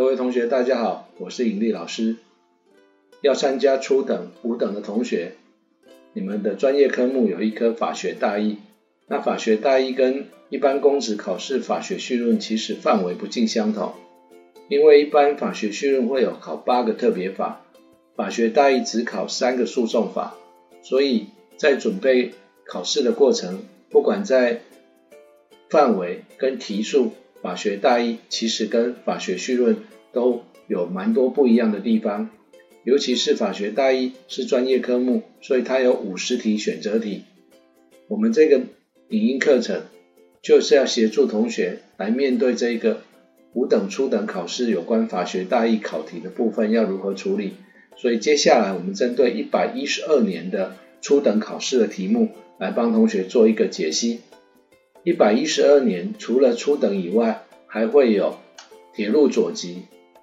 各位同学，大家好，我是尹力老师。要参加初等、五等的同学，你们的专业科目有一科法学大义。那法学大义跟一般公职考试法学绪论其实范围不尽相同，因为一般法学绪论会有考八个特别法，法学大义只考三个诉讼法，所以在准备考试的过程，不管在范围跟题数，法学大义其实跟法学绪论都有蛮多不一样的地方，尤其是法学大义是专业科目，所以它有五十题选择题。我们这个影音课程就是要协助同学来面对这个五等初等考试有关法学大义考题的部分要如何处理。所以接下来我们针对一百一十二年的初等考试的题目来帮同学做一个解析。一百一十二年除了初等以外，还会有铁路左级、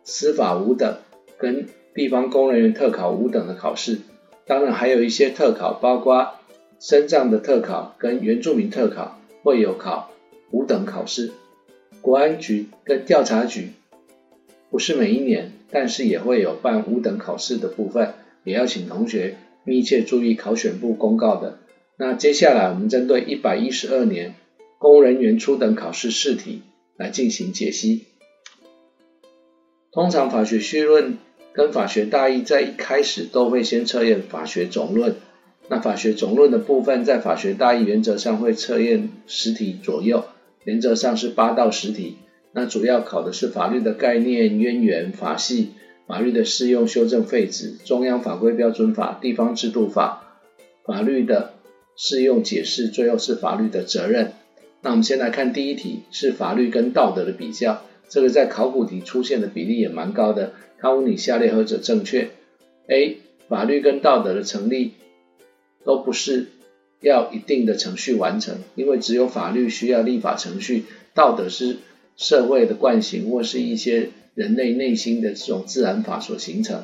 司法五等跟地方公人员特考五等的考试。当然还有一些特考，包括身障的特考跟原住民特考会有考五等考试。国安局跟调查局不是每一年，但是也会有办五等考试的部分，也要请同学密切注意考选部公告的。那接下来我们针对一百一十二年。公人员初等考试试题来进行解析。通常法学绪论跟法学大义在一开始都会先测验法学总论。那法学总论的部分，在法学大义原则上会测验十题左右，原则上是八到十题。那主要考的是法律的概念、渊源、法系、法律的适用、修正废止、中央法规标准法、地方制度法、法律的适用解释，最后是法律的责任。那我们先来看第一题，是法律跟道德的比较。这个在考古题出现的比例也蛮高的。它问你下列何者正确？A. 法律跟道德的成立都不是要一定的程序完成，因为只有法律需要立法程序，道德是社会的惯行或是一些人类内心的这种自然法所形成。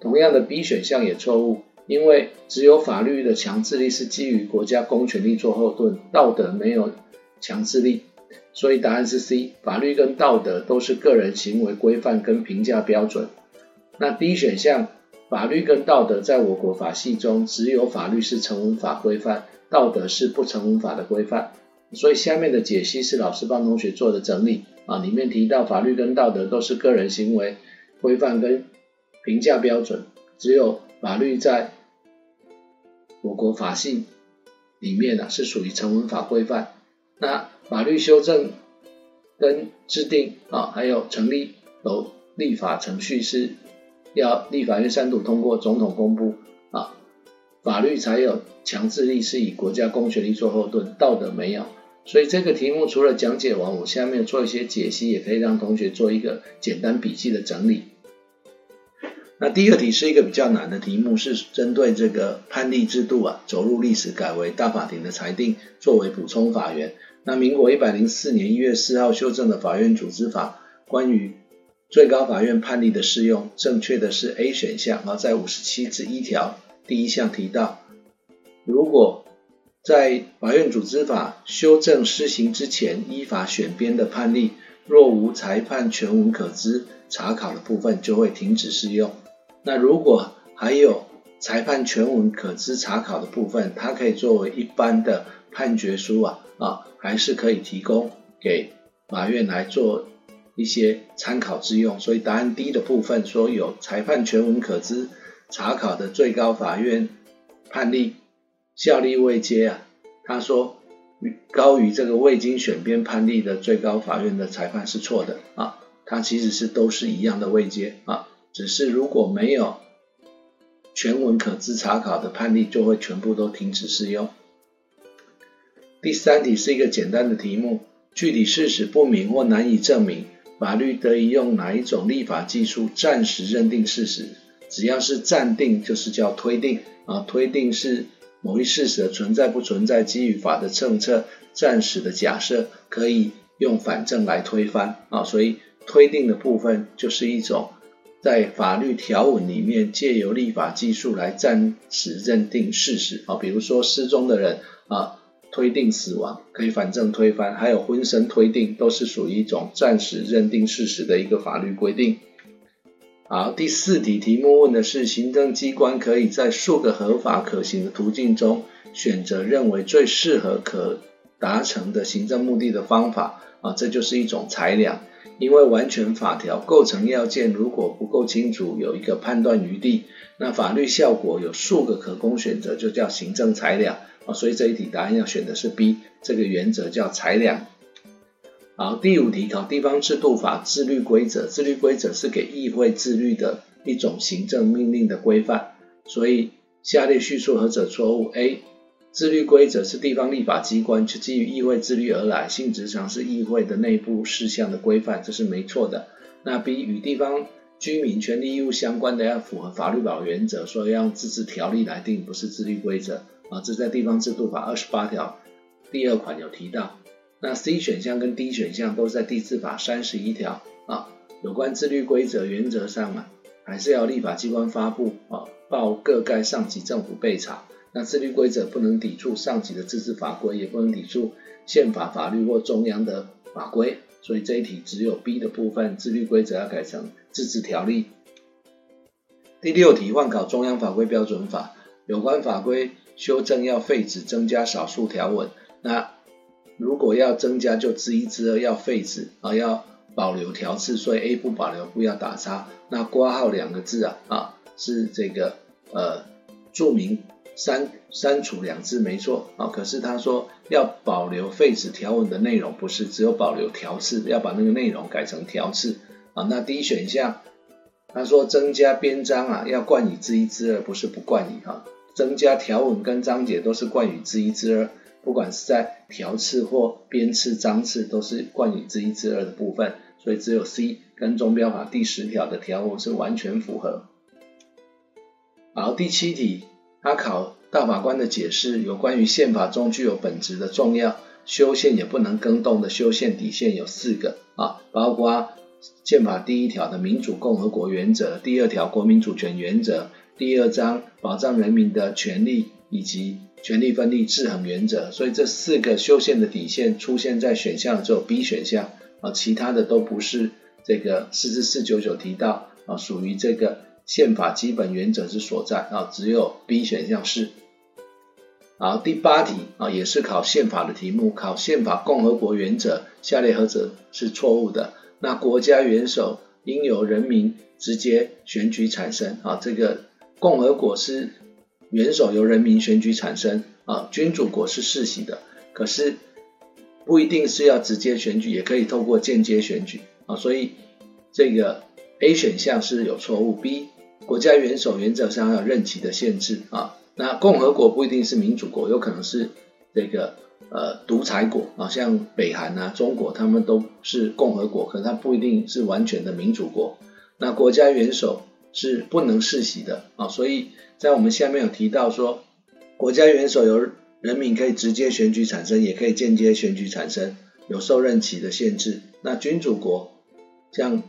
同样的 B 选项也错误。因为只有法律的强制力是基于国家公权力做后盾，道德没有强制力，所以答案是 C。法律跟道德都是个人行为规范跟评价标准。那 D 选项，法律跟道德在我国法系中，只有法律是成文法规范，道德是不成文法的规范。所以下面的解析是老师帮同学做的整理啊，里面提到法律跟道德都是个人行为规范跟评价标准，只有法律在我国法系里面呢、啊、是属于成文法规范，那法律修正跟制定啊，还有成立有立法程序是要立法院三读通过，总统公布啊，法律才有强制力，是以国家公权力做后盾，道德没有。所以这个题目除了讲解完，我下面做一些解析，也可以让同学做一个简单笔记的整理。那第二题是一个比较难的题目，是针对这个判例制度啊，走入历史改为大法庭的裁定作为补充法源。那民国一百零四年一月四号修正的法院组织法，关于最高法院判例的适用，正确的是 A 选项啊，在五十七之一条第一项提到，如果在法院组织法修正施行之前依法选编的判例，若无裁判全文可知查考的部分，就会停止适用。那如果还有裁判全文可知查考的部分，它可以作为一般的判决书啊啊，还是可以提供给法院来做一些参考之用。所以答案 D 的部分说有裁判全文可知查考的最高法院判例效力未接啊，他说高于这个未经选编判例的最高法院的裁判是错的啊，它其实是都是一样的未接啊。只是如果没有全文可知查考的判例，就会全部都停止适用。第三题是一个简单的题目，具体事实不明或难以证明，法律得以用哪一种立法技术暂时认定事实？只要是暂定，就是叫推定啊。推定是某一事实的存在不存在，基于法的政策暂时的假设，可以用反证来推翻啊。所以推定的部分就是一种。在法律条文里面，借由立法技术来暂时认定事实啊，比如说失踪的人啊，推定死亡，可以反证推翻，还有婚生推定，都是属于一种暂时认定事实的一个法律规定。好，第四题题目问的是行政机关可以在数个合法可行的途径中，选择认为最适合可达成的行政目的的方法啊，这就是一种裁量。因为完全法条构成要件如果不够清楚，有一个判断余地，那法律效果有数个可供选择，就叫行政裁量啊。所以这一题答案要选的是 B，这个原则叫裁量。好，第五题考地方制度法自律规则，自律规则是给议会自律的一种行政命令的规范，所以下列叙述何者错误？A 自律规则是地方立法机关就基于议会自律而来，性质上是议会的内部事项的规范，这是没错的。那 B 与地方居民权利义务相关的要符合法律保原则，所以要自治条例来定，不是自律规则啊。这在地方制度法二十八条第二款有提到。那 C 选项跟 D 选项都是在地治法三十一条啊，有关自律规则原则上啊，还是要立法机关发布啊，报各盖上级政府备查。那自律规则不能抵触上级的自治法规，也不能抵触宪法法律或中央的法规，所以这一题只有 B 的部分，自律规则要改成自治条例。第六题换考中央法规标准法，有关法规修正要废止增加少数条文，那如果要增加就之一之二要废止啊，要保留条次，所以 A 不保留不要打叉。那括号两个字啊啊是这个呃注明。删删除两字没错啊，可是他说要保留废止条文的内容，不是只有保留条次，要把那个内容改成条次啊。那第一选项他说增加编章啊，要冠以之一之二，不是不冠以哈。增加条文跟章节都是冠以之一之二，不管是在条次或编次、章次都是冠以之一之二的部分，所以只有 C 跟中标法第十条的条文是完全符合。好，第七题。他考大法官的解释，有关于宪法中具有本质的重要修宪也不能更动的修宪底线有四个啊，包括宪法第一条的民主共和国原则，第二条国民主权原则，第二章保障人民的权利以及权力分立制衡原则。所以这四个修宪的底线出现在选项只有 B 选项啊，其他的都不是这个四至四九九提到啊，属于这个。宪法基本原则之所在啊，只有 B 选项是。好，第八题啊，也是考宪法的题目，考宪法共和国原则，下列何者是错误的？那国家元首应由人民直接选举产生啊，这个共和国是元首由人民选举产生啊，君主国是世袭的，可是不一定是要直接选举，也可以透过间接选举啊，所以这个 A 选项是有错误，B。国家元首原则上要任期的限制啊，那共和国不一定是民主国，有可能是这个呃独裁国啊，像北韩啊、中国，他们都是共和国，可是它不一定是完全的民主国。那国家元首是不能世袭的啊，所以在我们下面有提到说，国家元首由人民可以直接选举产生，也可以间接选举产生，有受任期的限制。那君主国像。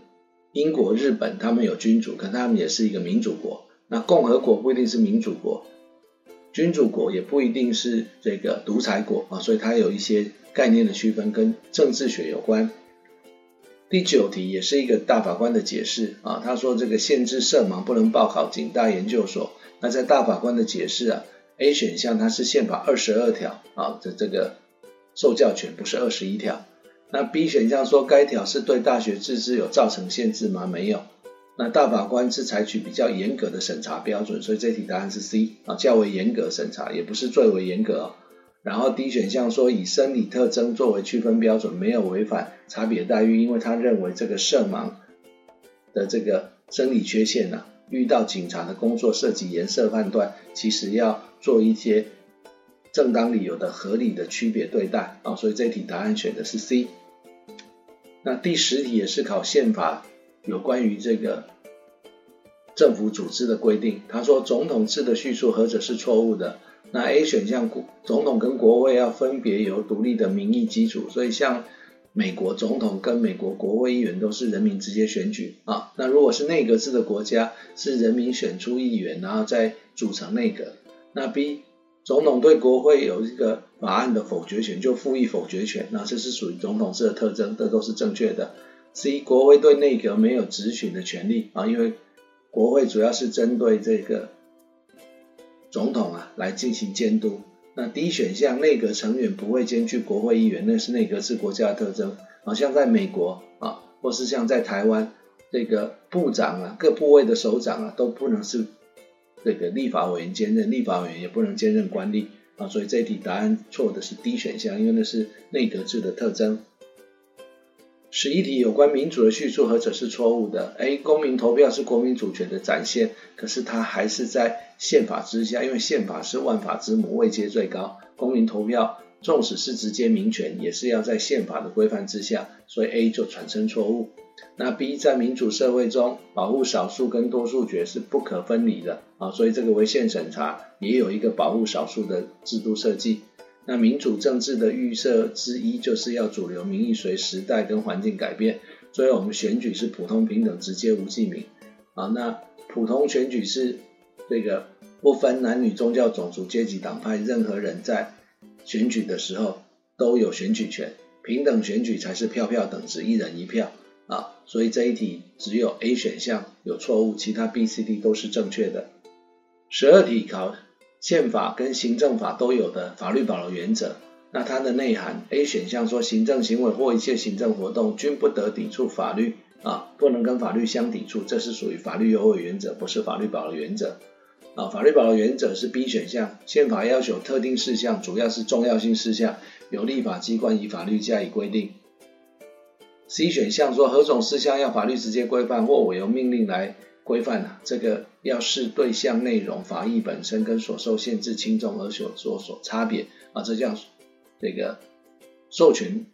英国、日本，他们有君主，可他们也是一个民主国。那共和国不一定是民主国，君主国也不一定是这个独裁国啊，所以它有一些概念的区分，跟政治学有关。第九题也是一个大法官的解释啊，他说这个限制色盲不能报考警大研究所。那在大法官的解释啊，A 选项它是宪法二十二条啊的这个受教权，不是二十一条。那 B 选项说该条是对大学自治有造成限制吗？没有。那大法官是采取比较严格的审查标准，所以这题答案是 C 啊，较为严格审查，也不是最为严格哦。然后 D 选项说以生理特征作为区分标准，没有违反差别待遇，因为他认为这个色盲的这个生理缺陷啊，遇到警察的工作涉及颜色判断，其实要做一些正当理由的合理的区别对待啊，所以这题答案选的是 C。那第十题也是考宪法有关于这个政府组织的规定。他说总统制的叙述何者是错误的？那 A 选项国总统跟国会要分别由独立的民意基础，所以像美国总统跟美国国会议员都是人民直接选举啊。那如果是内阁制的国家，是人民选出议员，然后再组成内阁。那 B 总统对国会有一个法案的否决权，就赋予否决权，那这是属于总统制的特征，这都是正确的。C，国会对内阁没有质询的权利啊，因为国会主要是针对这个总统啊来进行监督。那 D 选项，内阁成员不会兼具国会议员，那是内阁制国家的特征。好像在美国啊，或是像在台湾，这个部长啊，各部位的首长啊，都不能是这个立法委员兼任，立法委员也不能兼任官吏啊。所以这题答案错的是 D 选项，因为那是内阁制的特征。十一题有关民主的叙述何者是错误的？A. 公民投票是国民主权的展现，可是它还是在宪法之下，因为宪法是万法之母，位阶最高，公民投票。纵使是直接民权，也是要在宪法的规范之下，所以 A 就产生错误。那 B 在民主社会中，保护少数跟多数决是不可分离的啊，所以这个违宪审查也有一个保护少数的制度设计。那民主政治的预设之一，就是要主流民意随时代跟环境改变。所以我们选举是普通平等、直接无记名啊。那普通选举是这个不分男女、宗教、种族、阶级、党派，任何人在选举的时候都有选举权，平等选举才是票票等值，一人一票啊，所以这一题只有 A 选项有错误，其他 B、C、D 都是正确的。十二题考宪法跟行政法都有的法律保留原则，那它的内涵 A 选项说行政行为或一切行政活动均不得抵触法律啊，不能跟法律相抵触，这是属于法律优位原则，不是法律保留原则。啊，法律保留原则是 B 选项，宪法要求特定事项，主要是重要性事项，由立法机关以法律加以规定。C 选项说何种事项要法律直接规范或委由命令来规范呢？这个要视对象、内容、法益本身跟所受限制轻重而有所所差别啊，这叫这个授权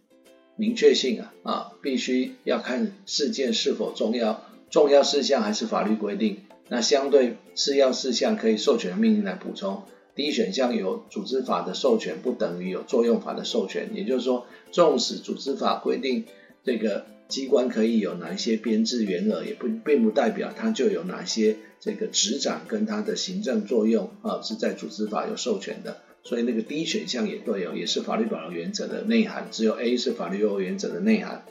明确性啊啊，必须要看事件是否重要，重要事项还是法律规定。那相对次要事项可以授权命令来补充。第一选项有组织法的授权不等于有作用法的授权，也就是说，纵使组织法规定这个机关可以有哪一些编制员额，也不并不代表它就有哪些这个执掌跟它的行政作用啊是在组织法有授权的。所以那个第一选项也对哦，也是法律保留原则的内涵，只有 A 是法律优位原则的内涵。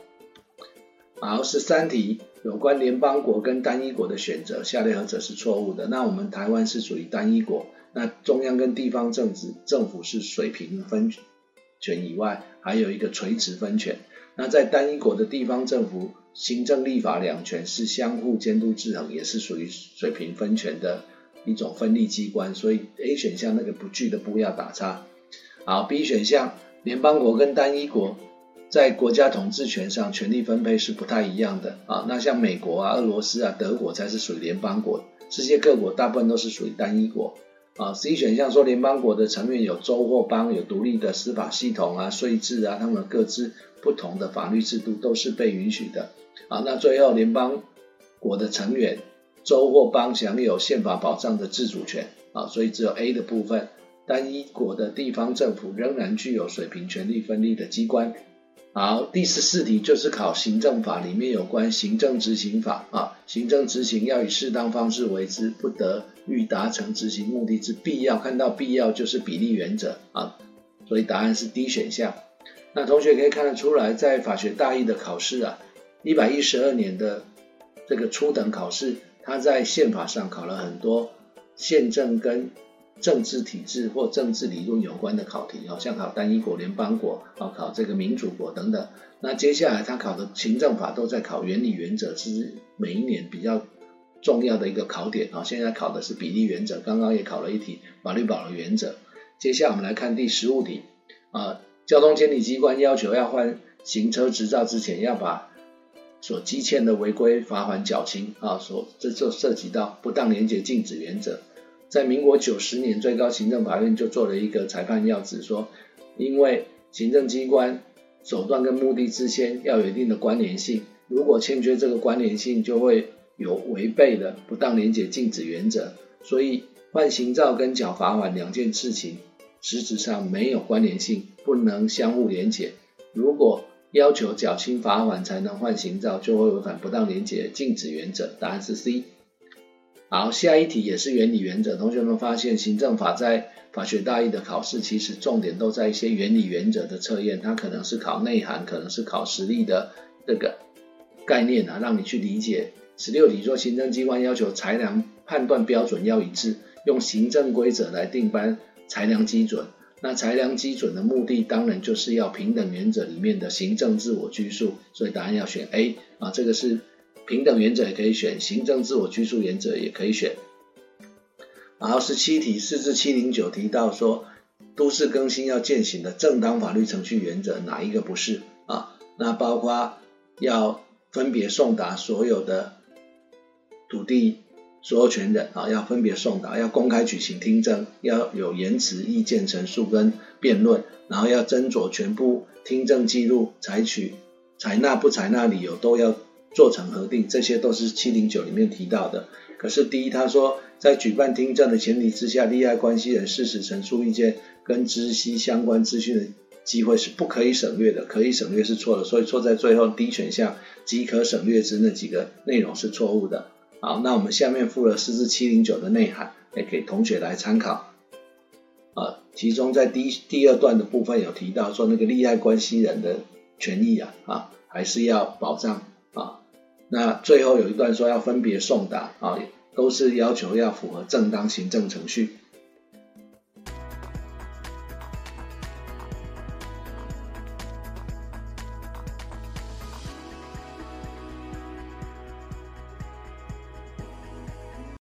好，十三题。有关联邦国跟单一国的选择，下列何者是错误的？那我们台湾是属于单一国，那中央跟地方政治政府是水平分权以外，还有一个垂直分权。那在单一国的地方政府，行政立法两权是相互监督制衡，也是属于水平分权的一种分立机关。所以 A 选项那个不具的不要打叉。好，B 选项联邦国跟单一国。在国家统治权上，权力分配是不太一样的啊。那像美国啊、俄罗斯啊、德国才是属于联邦国，世界各国大部分都是属于单一国啊。C 选项说联邦国的成员有州或邦，有独立的司法系统啊、税制啊，他们各自不同的法律制度都是被允许的啊。那最后联邦国的成员州或邦享有宪法保障的自主权啊，所以只有 A 的部分，单一国的地方政府仍然具有水平权力分立的机关。好，第十四题就是考行政法里面有关行政执行法啊，行政执行要以适当方式为之，不得欲达成执行目的之必要。看到必要就是比例原则啊，所以答案是 D 选项。那同学可以看得出来，在法学大一的考试啊，一百一十二年的这个初等考试，它在宪法上考了很多宪政跟政治体制或政治理论有关的考题，好像考单一国、联邦国，啊，考这个民主国等等。那接下来他考的行政法都在考原理原则，是每一年比较重要的一个考点。啊，现在考的是比例原则，刚刚也考了一题法律保留原则。接下来我们来看第十五题，啊，交通监理机关要求要换行车执照之前，要把所积欠的违规罚款缴清，啊，所这就涉及到不当廉洁禁止原则。在民国九十年，最高行政法院就做了一个裁判要旨，说，因为行政机关手段跟目的之间要有一定的关联性，如果欠缺这个关联性，就会有违背的不当连结禁止原则。所以换行照跟缴罚款两件事情，实质上没有关联性，不能相互连结。如果要求缴清罚款才能换行照，就会违反不当连结禁止原则。答案是 C。好，下一题也是原理原则。同学们发现，行政法在法学大一的考试，其实重点都在一些原理原则的测验，它可能是考内涵，可能是考实例的这个概念啊，让你去理解。十六题说，行政机关要求裁量判断标准要一致，用行政规则来定班裁量基准。那裁量基准的目的，当然就是要平等原则里面的行政自我拘束，所以答案要选 A 啊，这个是。平等原则也可以选，行政自我拘束原则也可以选。然后十七题四至七零九提到说，都市更新要践行的正当法律程序原则哪一个不是啊？那包括要分别送达所有的土地所有权人啊，要分别送达，要公开举行听证，要有言辞意见陈述跟辩论，然后要斟酌全部听证记录，采取采纳不采纳理由都要。做成核定，这些都是七零九里面提到的。可是第一，他说在举办听证的前提之下，利害关系人事实陈述意见跟知悉相关资讯的机会是不可以省略的，可以省略是错的，所以错在最后 D 选项即可省略之那几个内容是错误的。好，那我们下面附了四至七零九的内涵，也给同学来参考。啊，其中在第第二段的部分有提到说，那个利害关系人的权益啊，啊，还是要保障。那最后有一段说要分别送达啊，都是要求要符合正当行政程序。